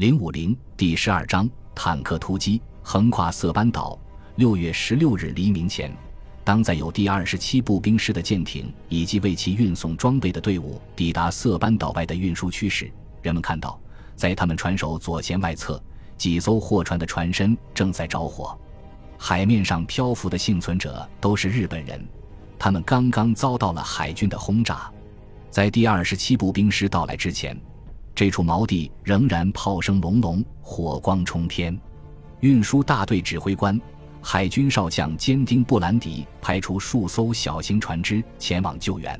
零五零第十二章坦克突击横跨色班岛。六月十六日黎明前，当载有第二十七步兵师的舰艇以及为其运送装备的队伍抵达色班岛外的运输区时，人们看到，在他们船首左舷外侧，几艘货船的船身正在着火。海面上漂浮的幸存者都是日本人，他们刚刚遭到了海军的轰炸。在第二十七步兵师到来之前，这处锚地仍然炮声隆隆，火光冲天。运输大队指挥官、海军少将坚丁·布兰迪派出数艘小型船只前往救援。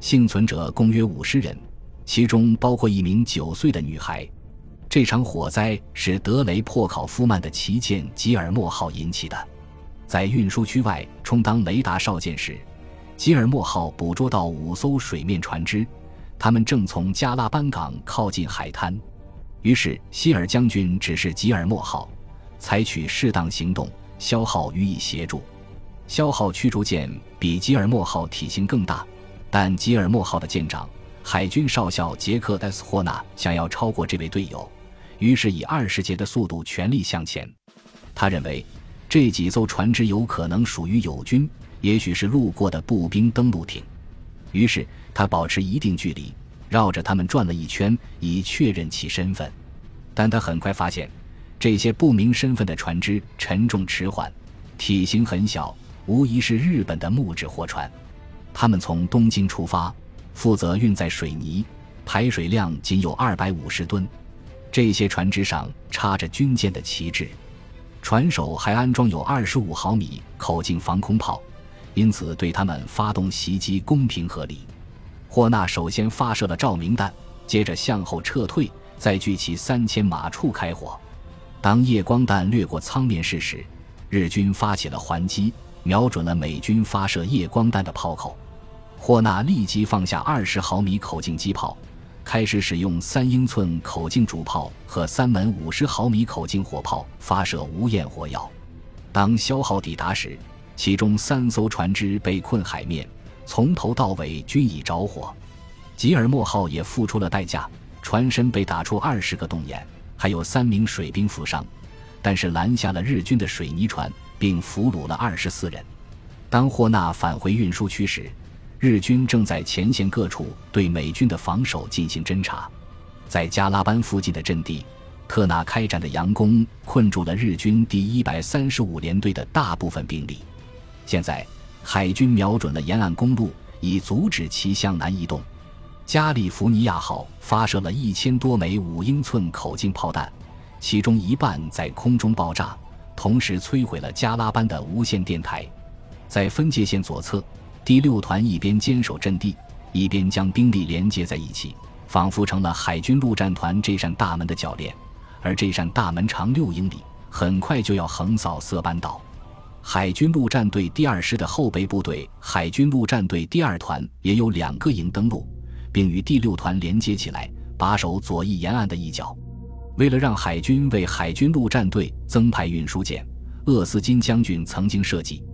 幸存者共约五十人，其中包括一名九岁的女孩。这场火灾是德雷珀考夫曼的旗舰吉尔莫号引起的。在运输区外充当雷达哨舰时。吉尔莫号捕捉到五艘水面船只，他们正从加拉班港靠近海滩。于是希尔将军指示吉尔莫号采取适当行动，消耗予以协助。消耗驱逐舰比吉尔莫号体型更大，但吉尔莫号的舰长海军少校杰克 ·S· 霍纳想要超过这位队友，于是以二十节的速度全力向前。他认为这几艘船只有可能属于友军。也许是路过的步兵登陆艇，于是他保持一定距离，绕着他们转了一圈，以确认其身份。但他很快发现，这些不明身份的船只沉重迟缓，体型很小，无疑是日本的木质货船。他们从东京出发，负责运载水泥，排水量仅有二百五十吨。这些船只上插着军舰的旗帜，船首还安装有二十五毫米口径防空炮。因此，对他们发动袭击公平合理。霍纳首先发射了照明弹，接着向后撤退，再举起三千马处开火。当夜光弹掠过舱面室时，日军发起了还击，瞄准了美军发射夜光弹的炮口。霍纳立即放下二十毫米口径机炮，开始使用三英寸口径主炮和三门五十毫米口径火炮发射无焰火药。当消耗抵达时，其中三艘船只被困海面，从头到尾均已着火。吉尔莫号也付出了代价，船身被打出二十个洞眼，还有三名水兵负伤，但是拦下了日军的水泥船，并俘虏了二十四人。当霍纳返回运输区时，日军正在前线各处对美军的防守进行侦察。在加拉班附近的阵地，特纳开展的佯攻困住了日军第一百三十五联队的大部分兵力。现在，海军瞄准了沿岸公路，以阻止其向南移动。加利福尼亚号发射了一千多枚五英寸口径炮弹，其中一半在空中爆炸，同时摧毁了加拉班的无线电台。在分界线左侧，第六团一边坚守阵地，一边将兵力连接在一起，仿佛成了海军陆战团这扇大门的铰链。而这扇大门长六英里，很快就要横扫色班岛。海军陆战队第二师的后备部队海军陆战队第二团也有两个营登陆，并与第六团连接起来，把守左翼沿岸的一角。为了让海军为海军陆战队增派运输舰，厄斯金将军曾经设计，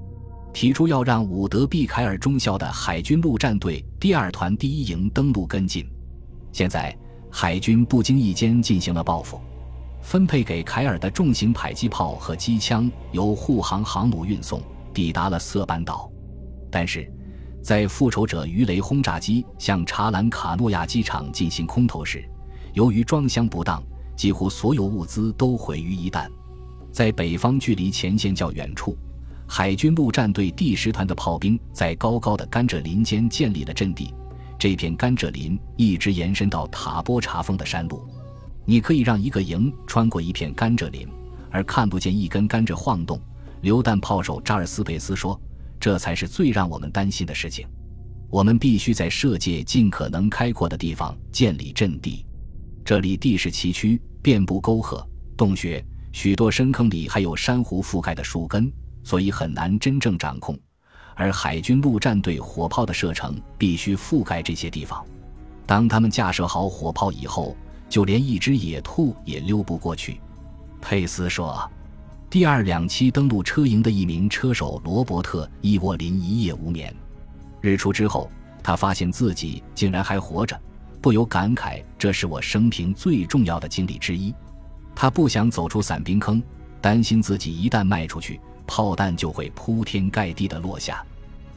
提出要让伍德毕凯尔中校的海军陆战队第二团第一营登陆跟进。现在，海军不经意间进行了报复。分配给凯尔的重型迫击炮和机枪由护航航母运送，抵达了色班岛。但是，在复仇者鱼雷轰炸机向查兰卡诺亚机场进行空投时，由于装箱不当，几乎所有物资都毁于一旦。在北方距离前线较远处，海军陆战队第十团的炮兵在高高的甘蔗林间建立了阵地。这片甘蔗林一直延伸到塔波查峰的山路。你可以让一个营穿过一片甘蔗林，而看不见一根甘蔗晃动。榴弹炮手扎尔斯佩斯说：“这才是最让我们担心的事情。我们必须在射界尽可能开阔的地方建立阵地。这里地势崎岖，遍布沟壑、洞穴，许多深坑里还有珊瑚覆盖的树根，所以很难真正掌控。而海军陆战队火炮的射程必须覆盖这些地方。当他们架设好火炮以后。”就连一只野兔也溜不过去，佩斯说。第二两栖登陆车营的一名车手罗伯特·伊沃林一夜无眠。日出之后，他发现自己竟然还活着，不由感慨：“这是我生平最重要的经历之一。”他不想走出伞兵坑，担心自己一旦迈出去，炮弹就会铺天盖地的落下。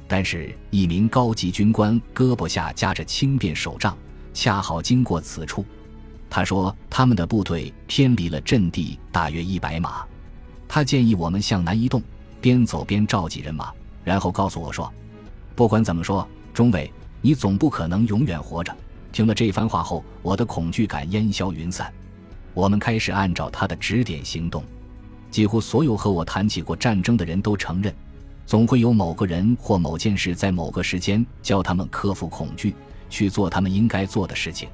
但是，一名高级军官胳膊下夹着轻便手杖，恰好经过此处。他说：“他们的部队偏离了阵地大约一百码。”他建议我们向南移动，边走边召集人马，然后告诉我说：“不管怎么说，中尉，你总不可能永远活着。”听了这番话后，我的恐惧感烟消云散。我们开始按照他的指点行动。几乎所有和我谈起过战争的人都承认，总会有某个人或某件事在某个时间教他们克服恐惧，去做他们应该做的事情。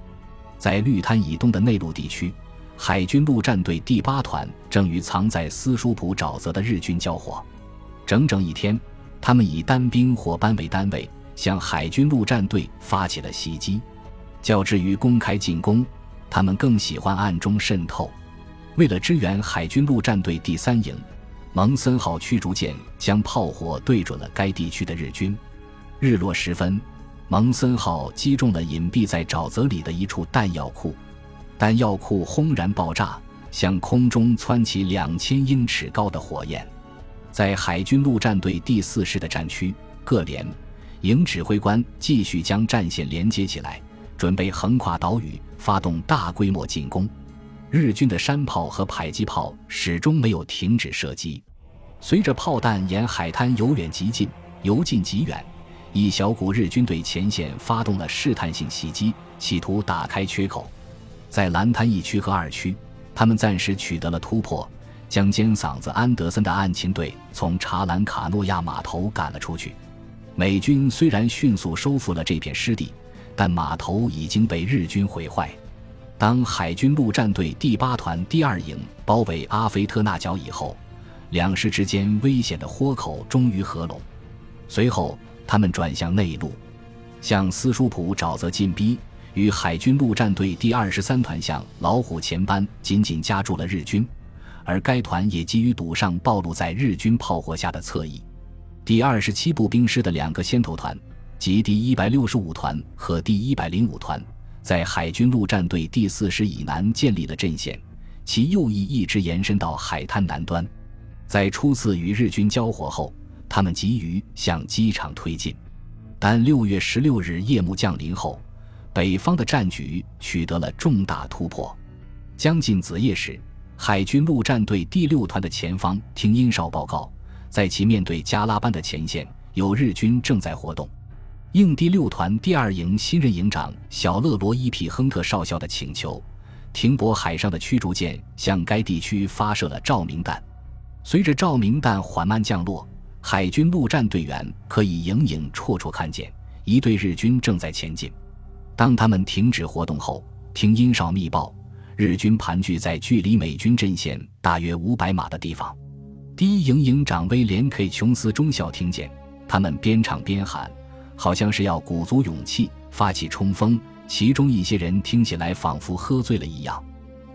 在绿滩以东的内陆地区。海军陆战队第八团正与藏在斯舒普沼泽的日军交火，整整一天，他们以单兵或班为单位向海军陆战队发起了袭击。较之于公开进攻，他们更喜欢暗中渗透。为了支援海军陆战队第三营，蒙森号驱逐舰将炮火对准了该地区的日军。日落时分，蒙森号击中了隐蔽在沼泽里的一处弹药库。弹药库轰然爆炸，向空中窜起两千英尺高的火焰。在海军陆战队第四师的战区，各连营指挥官继续将战线连接起来，准备横跨岛屿发动大规模进攻。日军的山炮和迫击炮始终没有停止射击。随着炮弹沿海滩由远及近、由近及远，一小股日军对前线发动了试探性袭击，企图打开缺口。在蓝滩一区和二区，他们暂时取得了突破，将尖嗓子安德森的暗勤队从查兰卡诺亚码头赶了出去。美军虽然迅速收复了这片失地，但码头已经被日军毁坏。当海军陆战队第八团第二营包围阿菲特纳角以后，两师之间危险的豁口终于合拢。随后，他们转向内陆，向斯舒普沼泽进逼。与海军陆战队第二十三团向老虎前班紧紧夹住了日军，而该团也急于堵上暴露在日军炮火下的侧翼。第二十七步兵师的两个先头团，即第一百六十五团和第一百零五团，在海军陆战队第四师以南建立了阵线，其右翼一直延伸到海滩南端。在初次与日军交火后，他们急于向机场推进，但六月十六日夜幕降临后。北方的战局取得了重大突破。将近子夜时，海军陆战队第六团的前方听音哨报告，在其面对加拉班的前线，有日军正在活动。应第六团第二营新任营长小勒罗伊皮亨特少校的请求，停泊海上的驱逐舰向该地区发射了照明弹。随着照明弹缓慢降落，海军陆战队员可以隐隐绰绰看见一队日军正在前进。当他们停止活动后，听音哨密报，日军盘踞在距离美军阵线大约五百码的地方。第一营营长威廉 ·K· 琼斯中校听见他们边唱边喊，好像是要鼓足勇气发起冲锋。其中一些人听起来仿佛喝醉了一样。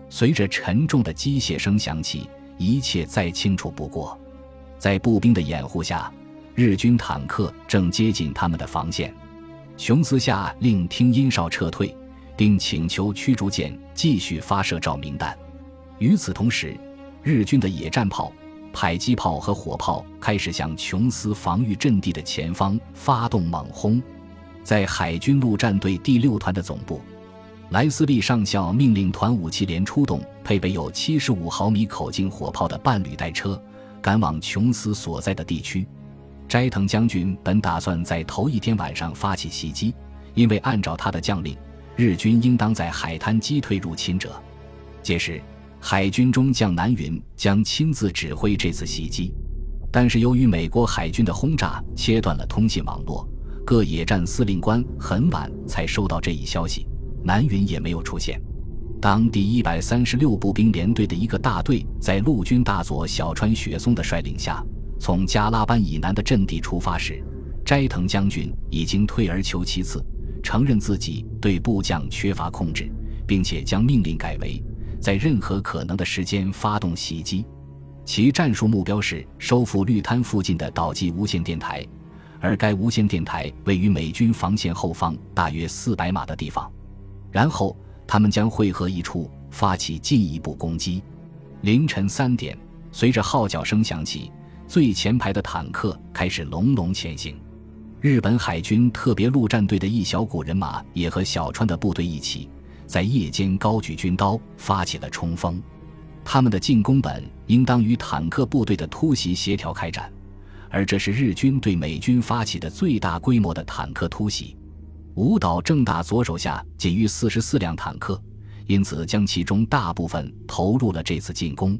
随着沉重的机械声响起，一切再清楚不过。在步兵的掩护下，日军坦克正接近他们的防线。琼斯下令听音哨撤退，并请求驱逐舰继续发射照明弹。与此同时，日军的野战炮、迫击炮和火炮开始向琼斯防御阵地的前方发动猛轰。在海军陆战队第六团的总部，莱斯利上校命令团武器连出动配备有七十五毫米口径火炮的半履带车，赶往琼斯所在的地区。斋藤将军本打算在头一天晚上发起袭击，因为按照他的将令，日军应当在海滩击退入侵者。届时，海军中将南云将亲自指挥这次袭击。但是，由于美国海军的轰炸切断了通信网络，各野战司令官很晚才收到这一消息，南云也没有出现。当第一百三十六步兵联队的一个大队在陆军大佐小川雪松的率领下。从加拉班以南的阵地出发时，斋藤将军已经退而求其次，承认自己对部将缺乏控制，并且将命令改为在任何可能的时间发动袭击。其战术目标是收复绿滩附近的岛际无线电台，而该无线电台位于美军防线后方大约四百码的地方。然后他们将汇合一处，发起进一步攻击。凌晨三点，随着号角声响起，最前排的坦克开始隆隆前行。日本海军特别陆战队的一小股人马也和小川的部队一起，在夜间高举军刀，发起了冲锋。他们的进攻本应当与坦克部队的突袭协调开展，而这是日军对美军发起的最大规模的坦克突袭。武岛正大左手下仅余四十四辆坦克，因此将其中大部分投入了这次进攻。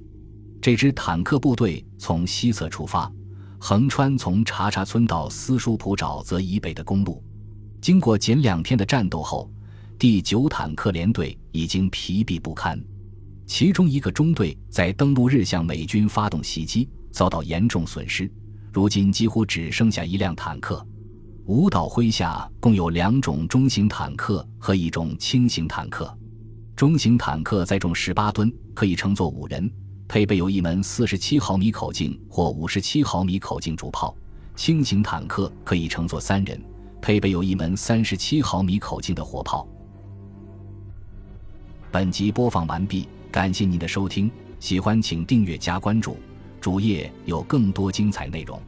这支坦克部队从西侧出发。横穿从查查村到私塾普沼泽以北的公路，经过仅两天的战斗后，第九坦克联队已经疲惫不堪。其中一个中队在登陆日向美军发动袭击，遭到严重损失，如今几乎只剩下一辆坦克。舞岛麾下共有两种中型坦克和一种轻型坦克，中型坦克载重十八吨，可以乘坐五人。配备有一门四十七毫米口径或五十七毫米口径主炮，轻型坦克可以乘坐三人，配备有一门三十七毫米口径的火炮。本集播放完毕，感谢您的收听，喜欢请订阅加关注，主页有更多精彩内容。